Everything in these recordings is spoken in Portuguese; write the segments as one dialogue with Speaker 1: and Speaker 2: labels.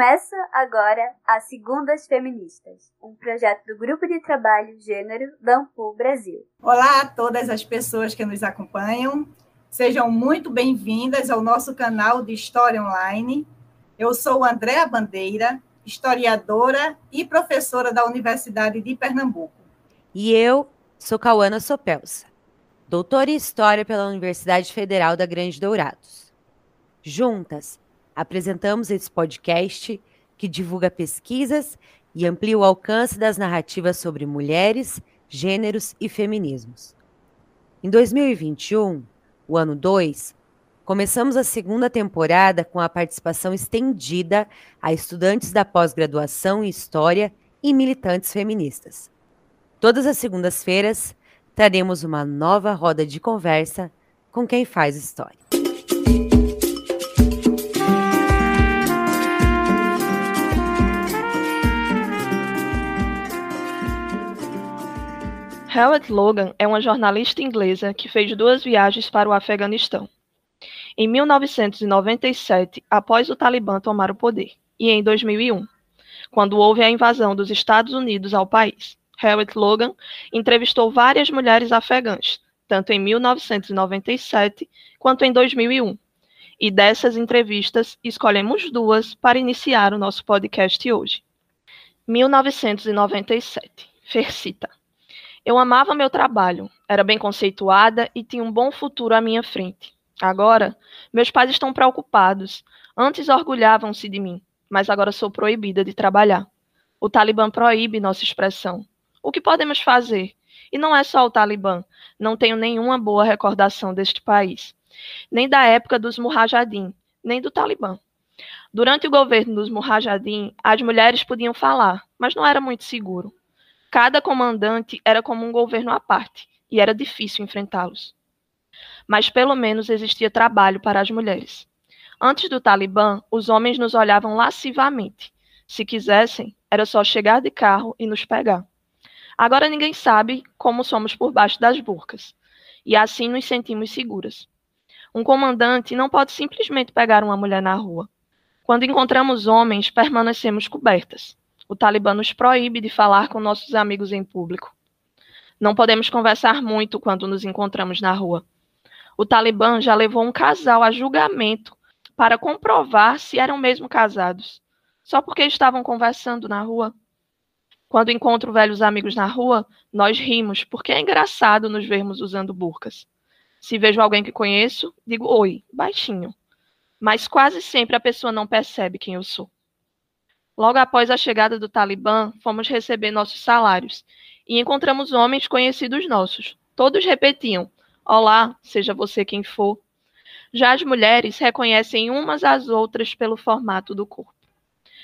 Speaker 1: Começa agora a Segundas Feministas, um projeto do Grupo de Trabalho Gênero da Ampul Brasil.
Speaker 2: Olá a todas as pessoas que nos acompanham. Sejam muito bem-vindas ao nosso canal de História Online. Eu sou Andréa Bandeira, historiadora e professora da Universidade de Pernambuco.
Speaker 3: E eu sou Cauana Sopelsa, doutora em História pela Universidade Federal da Grande Dourados. Juntas, apresentamos esse podcast que divulga pesquisas e amplia o alcance das narrativas sobre mulheres, gêneros e feminismos. Em 2021, o ano 2, começamos a segunda temporada com a participação estendida a estudantes da pós-graduação em História e militantes feministas. Todas as segundas-feiras, traremos uma nova roda de conversa com quem faz história.
Speaker 4: Harriet Logan é uma jornalista inglesa que fez duas viagens para o Afeganistão. Em 1997, após o Talibã tomar o poder, e em 2001, quando houve a invasão dos Estados Unidos ao país. Harriet Logan entrevistou várias mulheres afegãs, tanto em 1997 quanto em 2001. E dessas entrevistas, escolhemos duas para iniciar o nosso podcast hoje. 1997. Fercita. Eu amava meu trabalho, era bem conceituada e tinha um bom futuro à minha frente. Agora, meus pais estão preocupados. Antes orgulhavam-se de mim, mas agora sou proibida de trabalhar. O Talibã proíbe nossa expressão. O que podemos fazer? E não é só o Talibã. Não tenho nenhuma boa recordação deste país. Nem da época dos Mujahideen, nem do Talibã. Durante o governo dos Mujahideen, as mulheres podiam falar, mas não era muito seguro. Cada comandante era como um governo à parte, e era difícil enfrentá-los. Mas pelo menos existia trabalho para as mulheres. Antes do Talibã, os homens nos olhavam lascivamente. Se quisessem, era só chegar de carro e nos pegar. Agora ninguém sabe como somos por baixo das burcas, e assim nos sentimos seguras. Um comandante não pode simplesmente pegar uma mulher na rua. Quando encontramos homens, permanecemos cobertas o Talibã nos proíbe de falar com nossos amigos em público. Não podemos conversar muito quando nos encontramos na rua. O Talibã já levou um casal a julgamento para comprovar se eram mesmo casados, só porque estavam conversando na rua. Quando encontro velhos amigos na rua, nós rimos, porque é engraçado nos vermos usando burcas. Se vejo alguém que conheço, digo oi, baixinho. Mas quase sempre a pessoa não percebe quem eu sou. Logo após a chegada do Talibã, fomos receber nossos salários e encontramos homens conhecidos nossos. Todos repetiam: Olá, seja você quem for. Já as mulheres reconhecem umas às outras pelo formato do corpo.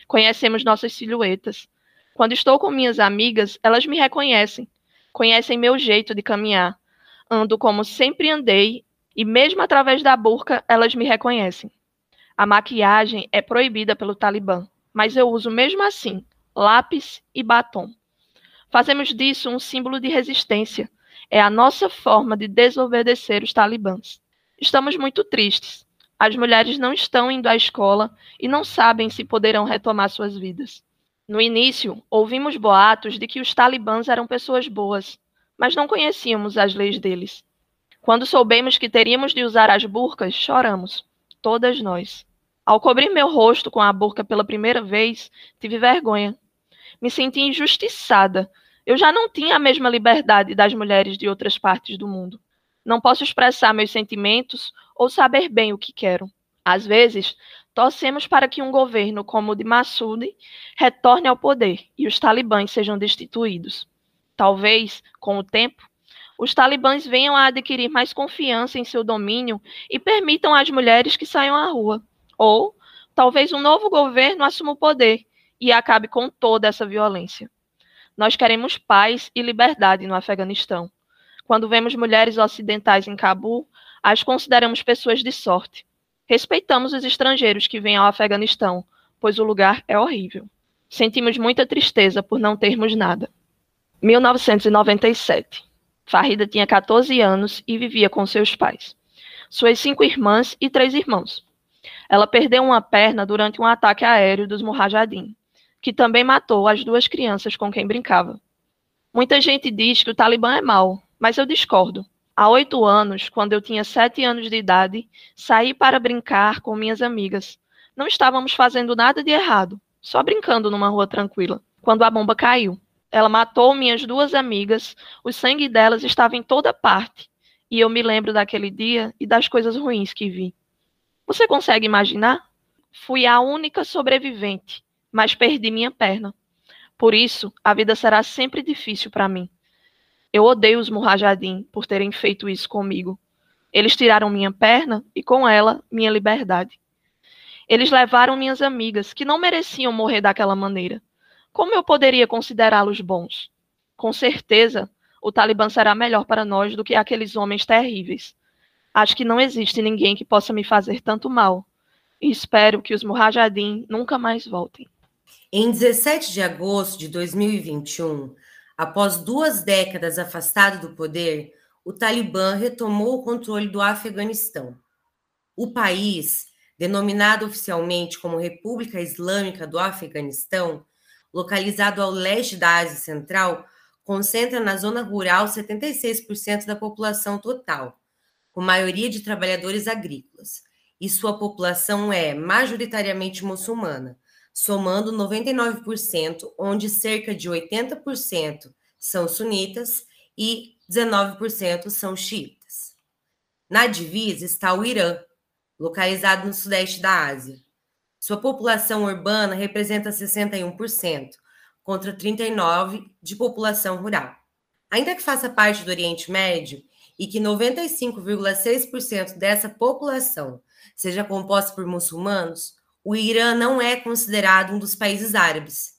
Speaker 4: Conhecemos nossas silhuetas. Quando estou com minhas amigas, elas me reconhecem, conhecem meu jeito de caminhar. Ando como sempre andei e, mesmo através da burca, elas me reconhecem. A maquiagem é proibida pelo Talibã mas eu uso mesmo assim lápis e batom. Fazemos disso um símbolo de resistência. É a nossa forma de desobedecer os talibãs. Estamos muito tristes. As mulheres não estão indo à escola e não sabem se poderão retomar suas vidas. No início, ouvimos boatos de que os talibãs eram pessoas boas, mas não conhecíamos as leis deles. Quando soubemos que teríamos de usar as burcas, choramos, todas nós. Ao cobrir meu rosto com a burca pela primeira vez, tive vergonha. Me senti injustiçada. Eu já não tinha a mesma liberdade das mulheres de outras partes do mundo. Não posso expressar meus sentimentos ou saber bem o que quero. Às vezes, torcemos para que um governo como o de Massoud retorne ao poder e os talibãs sejam destituídos. Talvez, com o tempo, os talibãs venham a adquirir mais confiança em seu domínio e permitam às mulheres que saiam à rua. Ou talvez um novo governo assuma o poder e acabe com toda essa violência. Nós queremos paz e liberdade no Afeganistão. Quando vemos mulheres ocidentais em Cabul, as consideramos pessoas de sorte. Respeitamos os estrangeiros que vêm ao Afeganistão, pois o lugar é horrível. Sentimos muita tristeza por não termos nada. 1997. Farida tinha 14 anos e vivia com seus pais, suas cinco irmãs e três irmãos. Ela perdeu uma perna durante um ataque aéreo dos Mujahideen, que também matou as duas crianças com quem brincava. Muita gente diz que o Talibã é mau, mas eu discordo. Há oito anos, quando eu tinha sete anos de idade, saí para brincar com minhas amigas. Não estávamos fazendo nada de errado, só brincando numa rua tranquila, quando a bomba caiu. Ela matou minhas duas amigas, o sangue delas estava em toda parte, e eu me lembro daquele dia e das coisas ruins que vi. Você consegue imaginar? Fui a única sobrevivente, mas perdi minha perna. Por isso, a vida será sempre difícil para mim. Eu odeio os Murrajadim por terem feito isso comigo. Eles tiraram minha perna e, com ela, minha liberdade. Eles levaram minhas amigas, que não mereciam morrer daquela maneira. Como eu poderia considerá-los bons? Com certeza, o Talibã será melhor para nós do que aqueles homens terríveis. Acho que não existe ninguém que possa me fazer tanto mal. E espero que os Murrajadim nunca mais voltem.
Speaker 5: Em 17 de agosto de 2021, após duas décadas afastado do poder, o Talibã retomou o controle do Afeganistão. O país, denominado oficialmente como República Islâmica do Afeganistão, localizado ao leste da Ásia Central, concentra na zona rural 76% da população total, com maioria de trabalhadores agrícolas, e sua população é majoritariamente muçulmana, somando 99%, onde cerca de 80% são sunitas e 19% são xiitas. Na divisa está o Irã, localizado no sudeste da Ásia. Sua população urbana representa 61%, contra 39% de população rural. Ainda que faça parte do Oriente Médio e que 95,6% dessa população seja composta por muçulmanos, o Irã não é considerado um dos países árabes,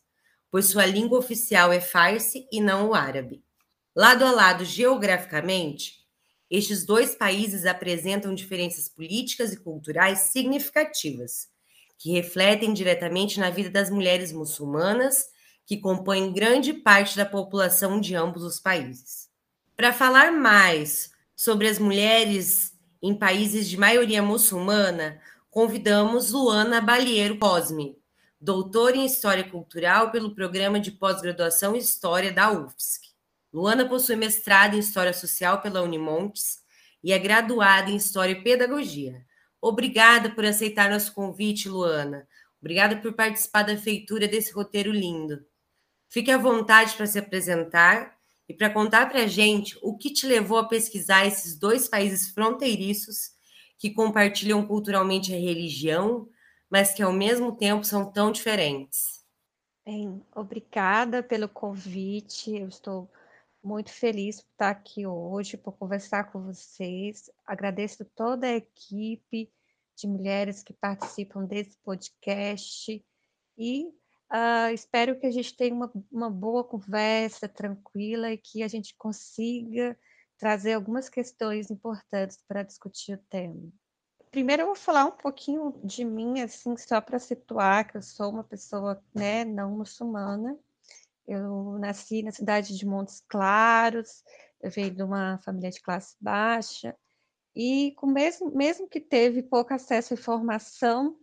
Speaker 5: pois sua língua oficial é Farsi e não o árabe. Lado a lado geograficamente, estes dois países apresentam diferenças políticas e culturais significativas, que refletem diretamente na vida das mulheres muçulmanas, que compõem grande parte da população de ambos os países. Para falar mais sobre as mulheres em países de maioria muçulmana, convidamos Luana Balieiro Cosme, doutora em História Cultural pelo Programa de Pós-Graduação em História da UFSC. Luana possui mestrado em História Social pela Unimontes e é graduada em História e Pedagogia. Obrigada por aceitar nosso convite, Luana. Obrigada por participar da feitura desse roteiro lindo. Fique à vontade para se apresentar e para contar para a gente o que te levou a pesquisar esses dois países fronteiriços que compartilham culturalmente a religião, mas que ao mesmo tempo são tão diferentes.
Speaker 6: Bem, obrigada pelo convite. Eu estou muito feliz por estar aqui hoje, por conversar com vocês. Agradeço toda a equipe de mulheres que participam desse podcast e uh, espero que a gente tenha uma, uma boa conversa tranquila e que a gente consiga trazer algumas questões importantes para discutir o tema. Primeiro eu vou falar um pouquinho de mim, assim, só para situar que eu sou uma pessoa, né, não muçulmana. Eu nasci na cidade de Montes Claros, eu venho de uma família de classe baixa, e com mesmo, mesmo que teve pouco acesso à informação,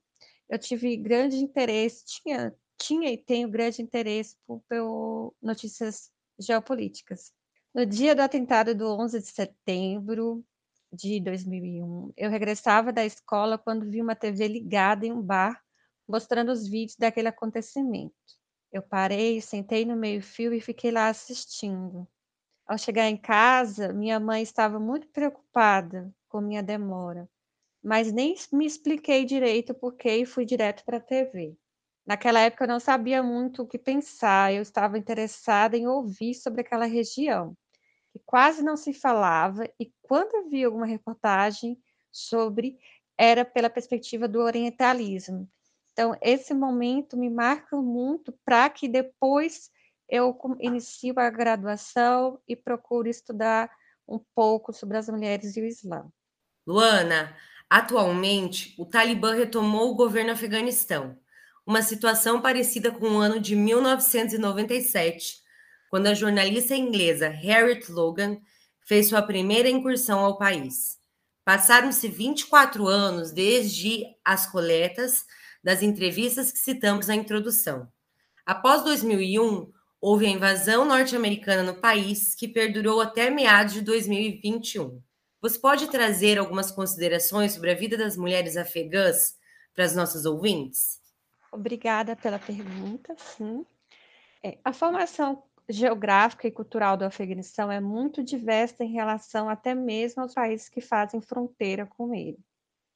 Speaker 6: eu tive grande interesse, tinha, tinha e tenho grande interesse por, por notícias geopolíticas. No dia do atentado do 11 de setembro de 2001, eu regressava da escola quando vi uma TV ligada em um bar mostrando os vídeos daquele acontecimento. Eu parei, sentei no meio-fio e fiquei lá assistindo. Ao chegar em casa, minha mãe estava muito preocupada com minha demora, mas nem me expliquei direito por que e fui direto para a TV. Naquela época eu não sabia muito o que pensar, eu estava interessada em ouvir sobre aquela região que quase não se falava, e quando vi alguma reportagem sobre, era pela perspectiva do orientalismo. Então, esse momento me marca muito para que depois eu inicio a graduação e procuro estudar um pouco sobre as mulheres e o Islã.
Speaker 5: Luana, atualmente o Talibã retomou o governo afeganistão, uma situação parecida com o ano de 1997, quando a jornalista inglesa Harriet Logan fez sua primeira incursão ao país. Passaram-se 24 anos desde as coletas das entrevistas que citamos na introdução. Após 2001, houve a invasão norte-americana no país, que perdurou até meados de 2021. Você pode trazer algumas considerações sobre a vida das mulheres afegãs para as nossas ouvintes?
Speaker 6: Obrigada pela pergunta, sim. É, a formação geográfica e cultural do Afeganistão é muito diversa em relação até mesmo aos países que fazem fronteira com ele.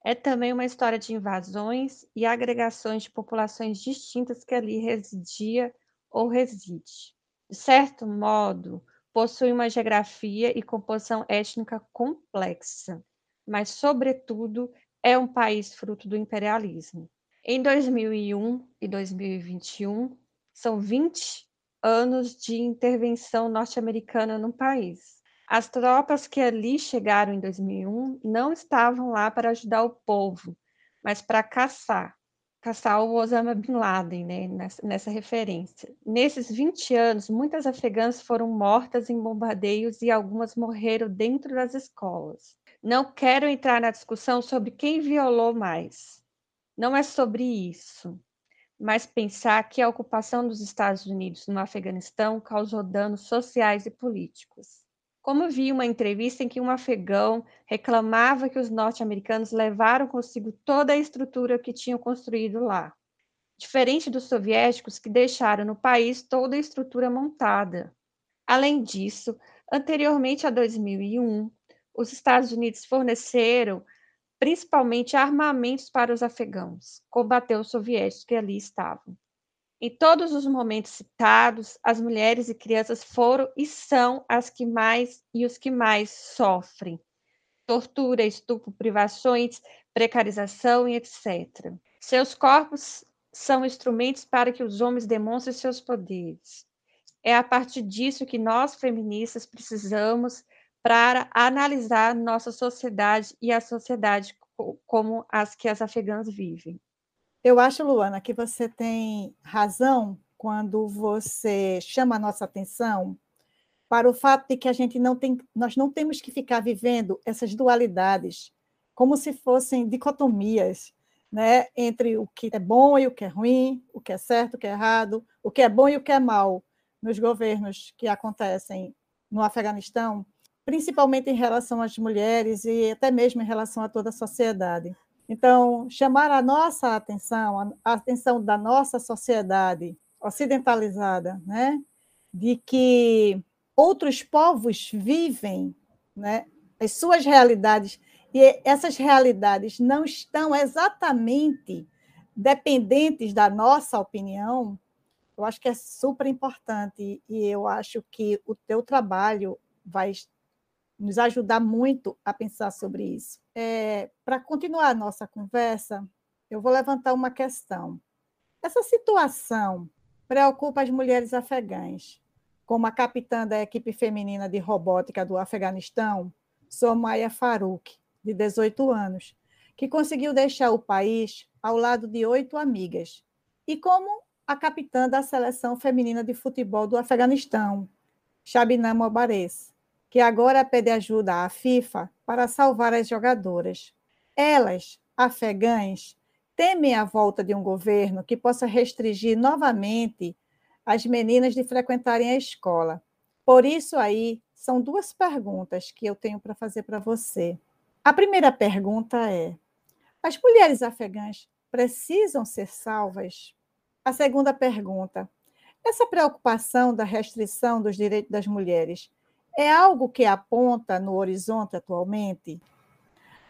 Speaker 6: É também uma história de invasões e agregações de populações distintas que ali residia ou reside. De certo modo, possui uma geografia e composição étnica complexa, mas, sobretudo, é um país fruto do imperialismo. Em 2001 e 2021, são 20 anos de intervenção norte-americana no país. As tropas que ali chegaram em 2001 não estavam lá para ajudar o povo, mas para caçar, caçar o Osama Bin Laden, né, nessa, nessa referência. Nesses 20 anos, muitas afegãs foram mortas em bombardeios e algumas morreram dentro das escolas. Não quero entrar na discussão sobre quem violou mais. Não é sobre isso mas pensar que a ocupação dos Estados Unidos no Afeganistão causou danos sociais e políticos. Como vi uma entrevista em que um afegão reclamava que os norte-americanos levaram consigo toda a estrutura que tinham construído lá, diferente dos soviéticos que deixaram no país toda a estrutura montada. Além disso, anteriormente a 2001, os Estados Unidos forneceram principalmente armamentos para os afegãos, combater os soviéticos que ali estavam. Em todos os momentos citados, as mulheres e crianças foram e são as que mais e os que mais sofrem tortura, estupro, privações, precarização e etc. Seus corpos são instrumentos para que os homens demonstrem seus poderes. É a partir disso que nós feministas precisamos para analisar nossa sociedade e a sociedade como as que as afegãs vivem.
Speaker 2: Eu acho, Luana, que você tem razão quando você chama a nossa atenção para o fato de que a gente não tem, nós não temos que ficar vivendo essas dualidades como se fossem dicotomias, né, entre o que é bom e o que é ruim, o que é certo, o que é errado, o que é bom e o que é mal nos governos que acontecem no Afeganistão principalmente em relação às mulheres e até mesmo em relação a toda a sociedade. Então, chamar a nossa atenção, a atenção da nossa sociedade ocidentalizada, né, de que outros povos vivem, né, as suas realidades e essas realidades não estão exatamente dependentes da nossa opinião, eu acho que é super importante e eu acho que o teu trabalho vai nos ajudar muito a pensar sobre isso. É, Para continuar a nossa conversa, eu vou levantar uma questão. Essa situação preocupa as mulheres afegãs, como a capitã da equipe feminina de robótica do Afeganistão, Somaya Farouk, de 18 anos, que conseguiu deixar o país ao lado de oito amigas, e como a capitã da seleção feminina de futebol do Afeganistão, Shabnam Mobares, que agora pede ajuda à FIFA para salvar as jogadoras. Elas, afegãs, temem a volta de um governo que possa restringir novamente as meninas de frequentarem a escola. Por isso aí são duas perguntas que eu tenho para fazer para você. A primeira pergunta é: as mulheres afegãs precisam ser salvas? A segunda pergunta: essa preocupação da restrição dos direitos das mulheres é algo que aponta no horizonte atualmente?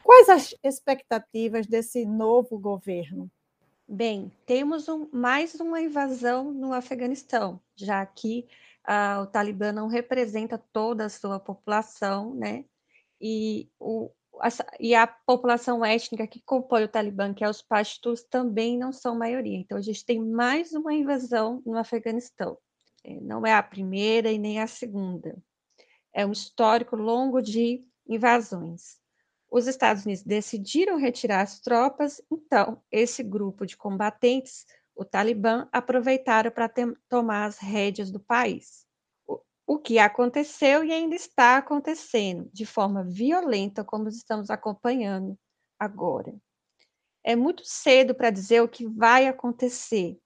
Speaker 2: Quais as expectativas desse novo governo?
Speaker 6: Bem, temos um, mais uma invasão no Afeganistão, já que uh, o Talibã não representa toda a sua população, né? E, o, a, e a população étnica que compõe o Talibã, que é os Pashtuns, também não são maioria. Então, a gente tem mais uma invasão no Afeganistão. É, não é a primeira e nem a segunda é um histórico longo de invasões. Os Estados Unidos decidiram retirar as tropas, então esse grupo de combatentes, o Talibã, aproveitaram para tomar as rédeas do país. o que aconteceu e ainda está acontecendo de forma violenta, como estamos acompanhando agora. É muito cedo para dizer o que vai acontecer.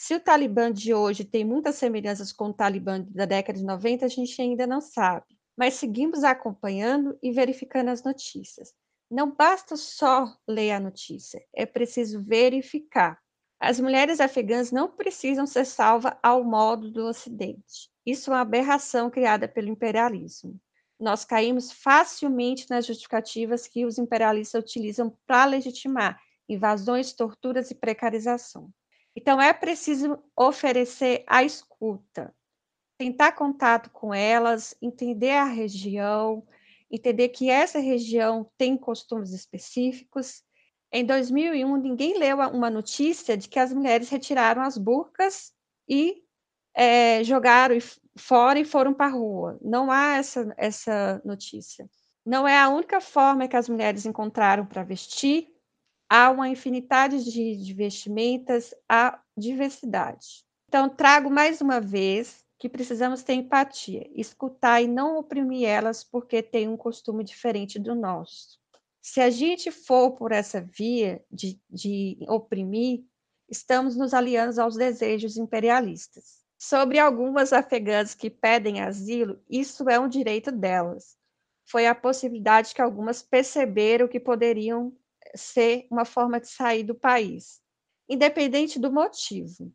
Speaker 6: Se o Talibã de hoje tem muitas semelhanças com o Talibã da década de 90, a gente ainda não sabe. Mas seguimos acompanhando e verificando as notícias. Não basta só ler a notícia, é preciso verificar. As mulheres afegãs não precisam ser salvas ao modo do Ocidente. Isso é uma aberração criada pelo imperialismo. Nós caímos facilmente nas justificativas que os imperialistas utilizam para legitimar invasões, torturas e precarização. Então, é preciso oferecer a escuta, tentar contato com elas, entender a região, entender que essa região tem costumes específicos. Em 2001, ninguém leu uma notícia de que as mulheres retiraram as burcas e é, jogaram fora e foram para a rua. Não há essa, essa notícia. Não é a única forma que as mulheres encontraram para vestir. Há uma infinidade de, vestimentas, há diversidade. Então, trago mais uma vez que precisamos ter empatia, escutar e não oprimir elas porque têm um costume diferente do nosso. Se a gente for por essa via de, de oprimir, estamos nos aliando aos desejos imperialistas. Sobre algumas afegãs que pedem asilo, isso é um direito delas. Foi a possibilidade que algumas perceberam que poderiam ser uma forma de sair do país, independente do motivo.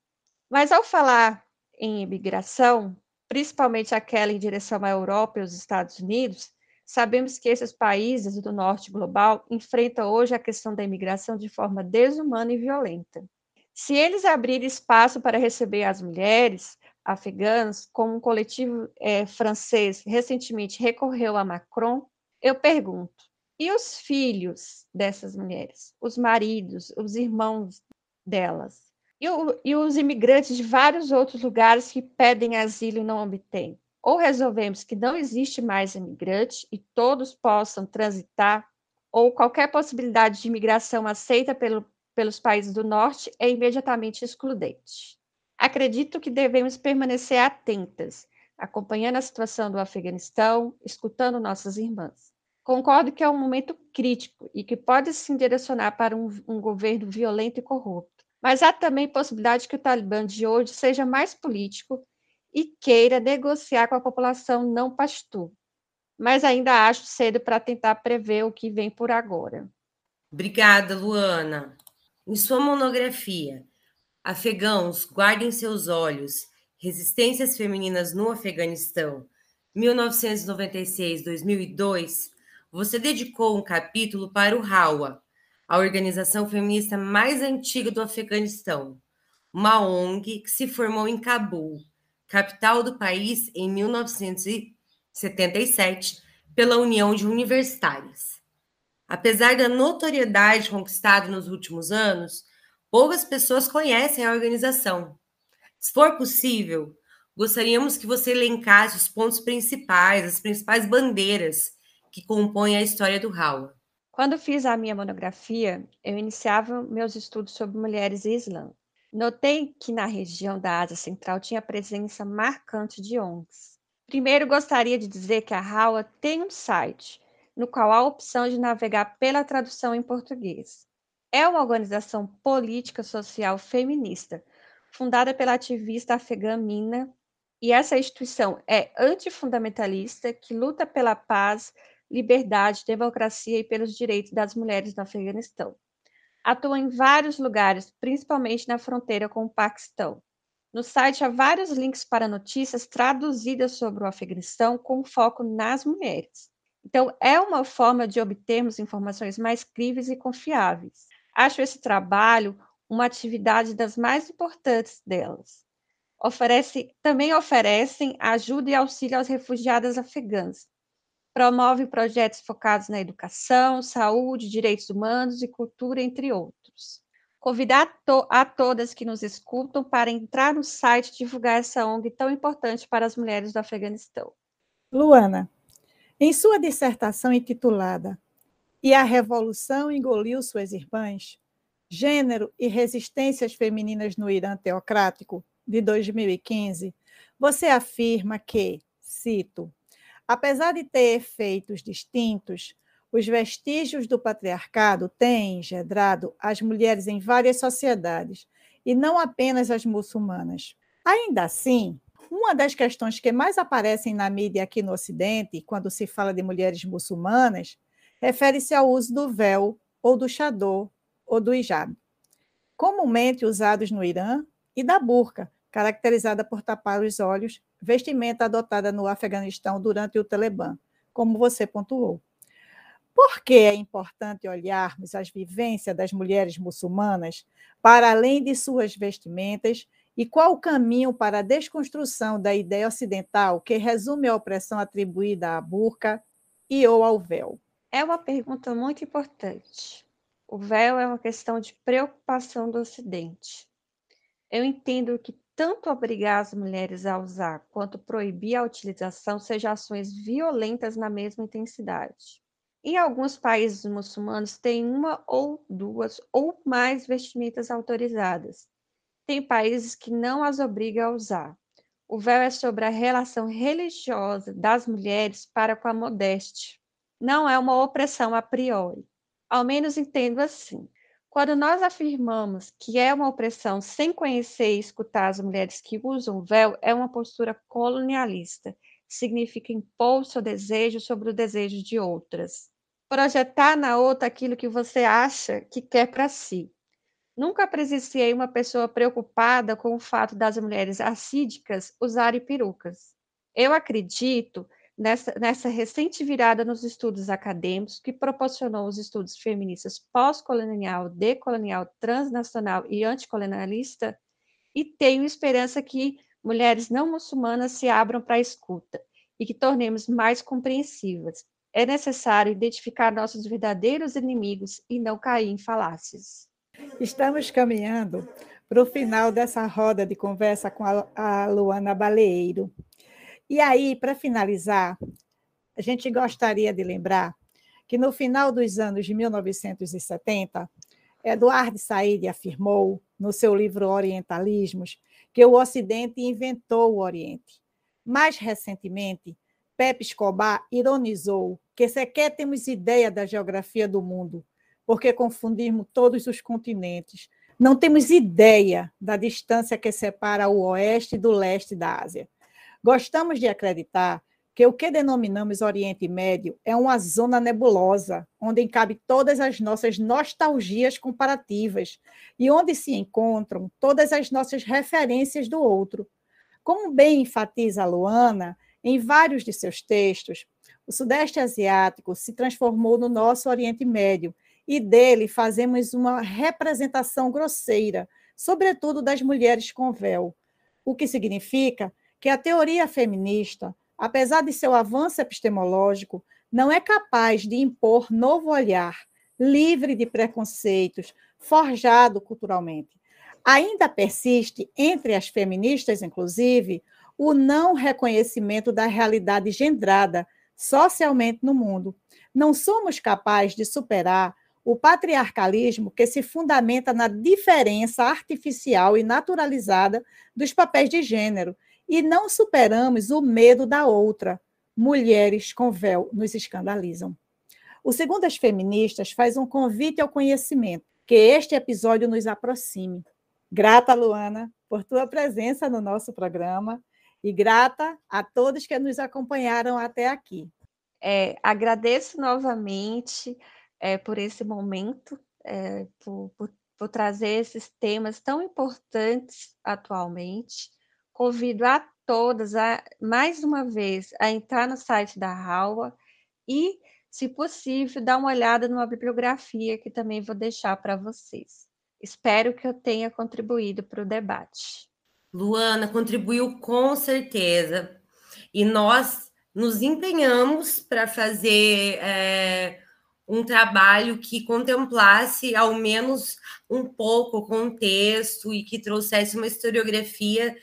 Speaker 6: Mas ao falar em imigração, principalmente aquela em direção à Europa e aos Estados Unidos, sabemos que esses países do norte global enfrentam hoje a questão da imigração de forma desumana e violenta. Se eles abrirem espaço para receber as mulheres afegãs, como um coletivo é, francês recentemente recorreu a Macron, eu pergunto: e os filhos dessas mulheres, os maridos, os irmãos delas? E, o, e os imigrantes de vários outros lugares que pedem asilo e não obtêm. Ou resolvemos que não existe mais imigrante e todos possam transitar, ou qualquer possibilidade de imigração aceita pelo, pelos países do norte é imediatamente excludente. Acredito que devemos permanecer atentas, acompanhando a situação do Afeganistão, escutando nossas irmãs. Concordo que é um momento crítico e que pode se direcionar para um, um governo violento e corrupto mas há também possibilidade que o Talibã de hoje seja mais político e queira negociar com a população não pastu. Mas ainda acho cedo para tentar prever o que vem por agora.
Speaker 5: Obrigada, Luana. Em sua monografia, Afegãos, Guardem Seus Olhos, Resistências Femininas no Afeganistão, 1996-2002, você dedicou um capítulo para o Hawa, a organização feminista mais antiga do Afeganistão, uma ONG que se formou em Cabul, capital do país, em 1977, pela União de Universitárias. Apesar da notoriedade conquistada nos últimos anos, poucas pessoas conhecem a organização. Se for possível, gostaríamos que você elencasse os pontos principais, as principais bandeiras que compõem a história do Hawa.
Speaker 6: Quando fiz a minha monografia, eu iniciava meus estudos sobre mulheres e Islã. Notei que na região da Ásia Central tinha presença marcante de ONGs. Primeiro, gostaria de dizer que a Hawa tem um site, no qual há a opção de navegar pela tradução em português. É uma organização política social feminista, fundada pela ativista afegã Mina, e essa instituição é antifundamentalista, que luta pela paz liberdade, democracia e pelos direitos das mulheres no Afeganistão. Atua em vários lugares, principalmente na fronteira com o Paquistão. No site há vários links para notícias traduzidas sobre o Afeganistão com foco nas mulheres. Então, é uma forma de obtermos informações mais críveis e confiáveis. Acho esse trabalho uma atividade das mais importantes delas. Oferece, também oferecem ajuda e auxílio às refugiadas afegãs, promove projetos focados na educação, saúde, direitos humanos e cultura, entre outros. Convidar a, to a todas que nos escutam para entrar no site e divulgar essa ONG tão importante para as mulheres do Afeganistão.
Speaker 2: Luana, em sua dissertação intitulada E a Revolução Engoliu Suas Irmãs, Gênero e Resistências Femininas no Irã Teocrático, de 2015, você afirma que cito: apesar de ter efeitos distintos, os vestígios do patriarcado têm engendrado as mulheres em várias sociedades, e não apenas as muçulmanas. Ainda assim, uma das questões que mais aparecem na mídia aqui no Ocidente, quando se fala de mulheres muçulmanas, refere-se ao uso do véu, ou do chador, ou do hijab, comumente usados no Irã, e da burca, caracterizada por tapar os olhos, vestimenta adotada no Afeganistão durante o Talibã, como você pontuou. Por que é importante olharmos as vivências das mulheres muçulmanas para além de suas vestimentas e qual o caminho para a desconstrução da ideia ocidental que resume a opressão atribuída à burca e ou ao véu?
Speaker 6: É uma pergunta muito importante. O véu é uma questão de preocupação do Ocidente. Eu entendo que tanto obrigar as mulheres a usar quanto proibir a utilização sejam ações violentas na mesma intensidade. Em alguns países muçulmanos, tem uma ou duas ou mais vestimentas autorizadas. Tem países que não as obrigam a usar. O véu é sobre a relação religiosa das mulheres para com a modéstia. Não é uma opressão a priori. Ao menos entendo assim. Quando nós afirmamos que é uma opressão sem conhecer e escutar as mulheres que usam véu, é uma postura colonialista. Significa impor seu desejo sobre o desejo de outras projetar na outra aquilo que você acha que quer para si. Nunca presenciei uma pessoa preocupada com o fato das mulheres assídicas usarem perucas. Eu acredito nessa, nessa recente virada nos estudos acadêmicos que proporcionou os estudos feministas pós-colonial, decolonial, transnacional e anticolonialista, e tenho esperança que mulheres não muçulmanas se abram para a escuta e que tornemos mais compreensivas, é necessário identificar nossos verdadeiros inimigos e não cair em falácias.
Speaker 2: Estamos caminhando para o final dessa roda de conversa com a Luana Baleeiro. E aí, para finalizar, a gente gostaria de lembrar que no final dos anos de 1970, Eduardo Said afirmou, no seu livro Orientalismos, que o Ocidente inventou o Oriente. Mais recentemente, Pepe Escobar ironizou que sequer temos ideia da geografia do mundo, porque confundimos todos os continentes. Não temos ideia da distância que separa o oeste do leste da Ásia. Gostamos de acreditar que o que denominamos Oriente Médio é uma zona nebulosa, onde cabe todas as nossas nostalgias comparativas e onde se encontram todas as nossas referências do outro. Como bem enfatiza a Luana, em vários de seus textos, o Sudeste Asiático se transformou no nosso Oriente Médio e dele fazemos uma representação grosseira, sobretudo das mulheres com véu, o que significa que a teoria feminista, apesar de seu avanço epistemológico, não é capaz de impor novo olhar, livre de preconceitos, forjado culturalmente. Ainda persiste, entre as feministas, inclusive, o não reconhecimento da realidade gendrada socialmente no mundo. Não somos capazes de superar o patriarcalismo que se fundamenta na diferença artificial e naturalizada dos papéis de gênero, e não superamos o medo da outra. Mulheres com véu nos escandalizam. O Segundo as Feministas faz um convite ao conhecimento, que este episódio nos aproxime. Grata, Luana, por tua presença no nosso programa e grata a todos que nos acompanharam até aqui.
Speaker 6: É, agradeço novamente é, por esse momento, é, por, por, por, trazer esses temas tão importantes atualmente. Convido a todas, a, mais uma vez, a entrar no site da Raua e, se possível, dar uma olhada numa bibliografia que também vou deixar para vocês. Espero que eu tenha contribuído para o debate.
Speaker 5: Luana contribuiu com certeza. E nós nos empenhamos para fazer é, um trabalho que contemplasse ao menos um pouco o contexto e que trouxesse uma historiografia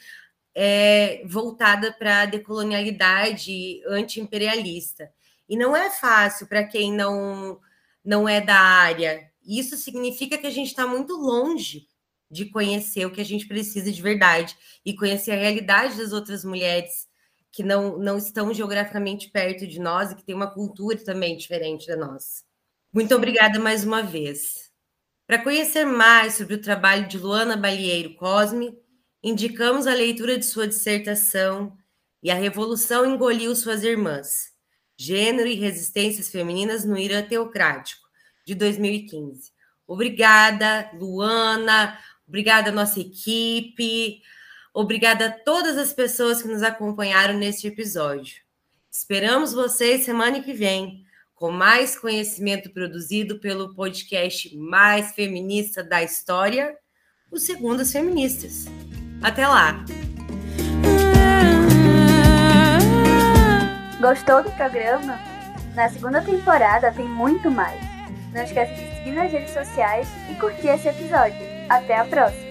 Speaker 5: é, voltada para a decolonialidade anti-imperialista. E não é fácil para quem não, não é da área. Isso significa que a gente está muito longe de conhecer o que a gente precisa de verdade e conhecer a realidade das outras mulheres que não, não estão geograficamente perto de nós e que têm uma cultura também diferente da nossa. Muito obrigada mais uma vez. Para conhecer mais sobre o trabalho de Luana Balieiro Cosme, indicamos a leitura de sua dissertação e a Revolução engoliu suas irmãs, Gênero e Resistências Femininas no Irã Teocrático, de 2015. Obrigada, Luana, obrigada nossa equipe, obrigada a todas as pessoas que nos acompanharam neste episódio. Esperamos vocês semana que vem com mais conhecimento produzido pelo podcast mais feminista da história, o Segundas Feministas. Até lá!
Speaker 1: Gostou do programa? Na segunda temporada tem muito mais. Não esqueça de seguir nas redes sociais e curtir esse episódio. Até a próxima!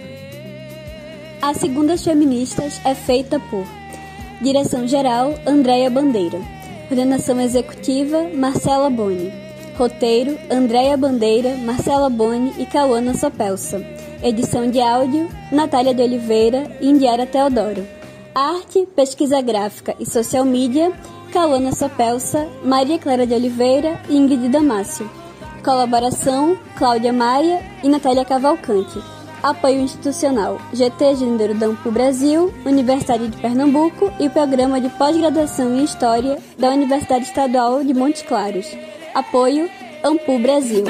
Speaker 7: As Segundas Feministas é feita por Direção-Geral Andréia Bandeira Coordenação Executiva Marcela Boni Roteiro Andréia Bandeira, Marcela Boni e Cauana Sopelsa Edição de áudio Natália de Oliveira e Indiara Teodoro. Arte, Pesquisa Gráfica e Social Media Cauana Sopelsa, Maria Clara de Oliveira e Ingrid Damácio Colaboração Cláudia Maia e Natália Cavalcante. Apoio institucional: GT Gênero Dampo Brasil, Universidade de Pernambuco e Programa de Pós-Graduação em História da Universidade Estadual de Montes Claros. Apoio: Ampu Brasil.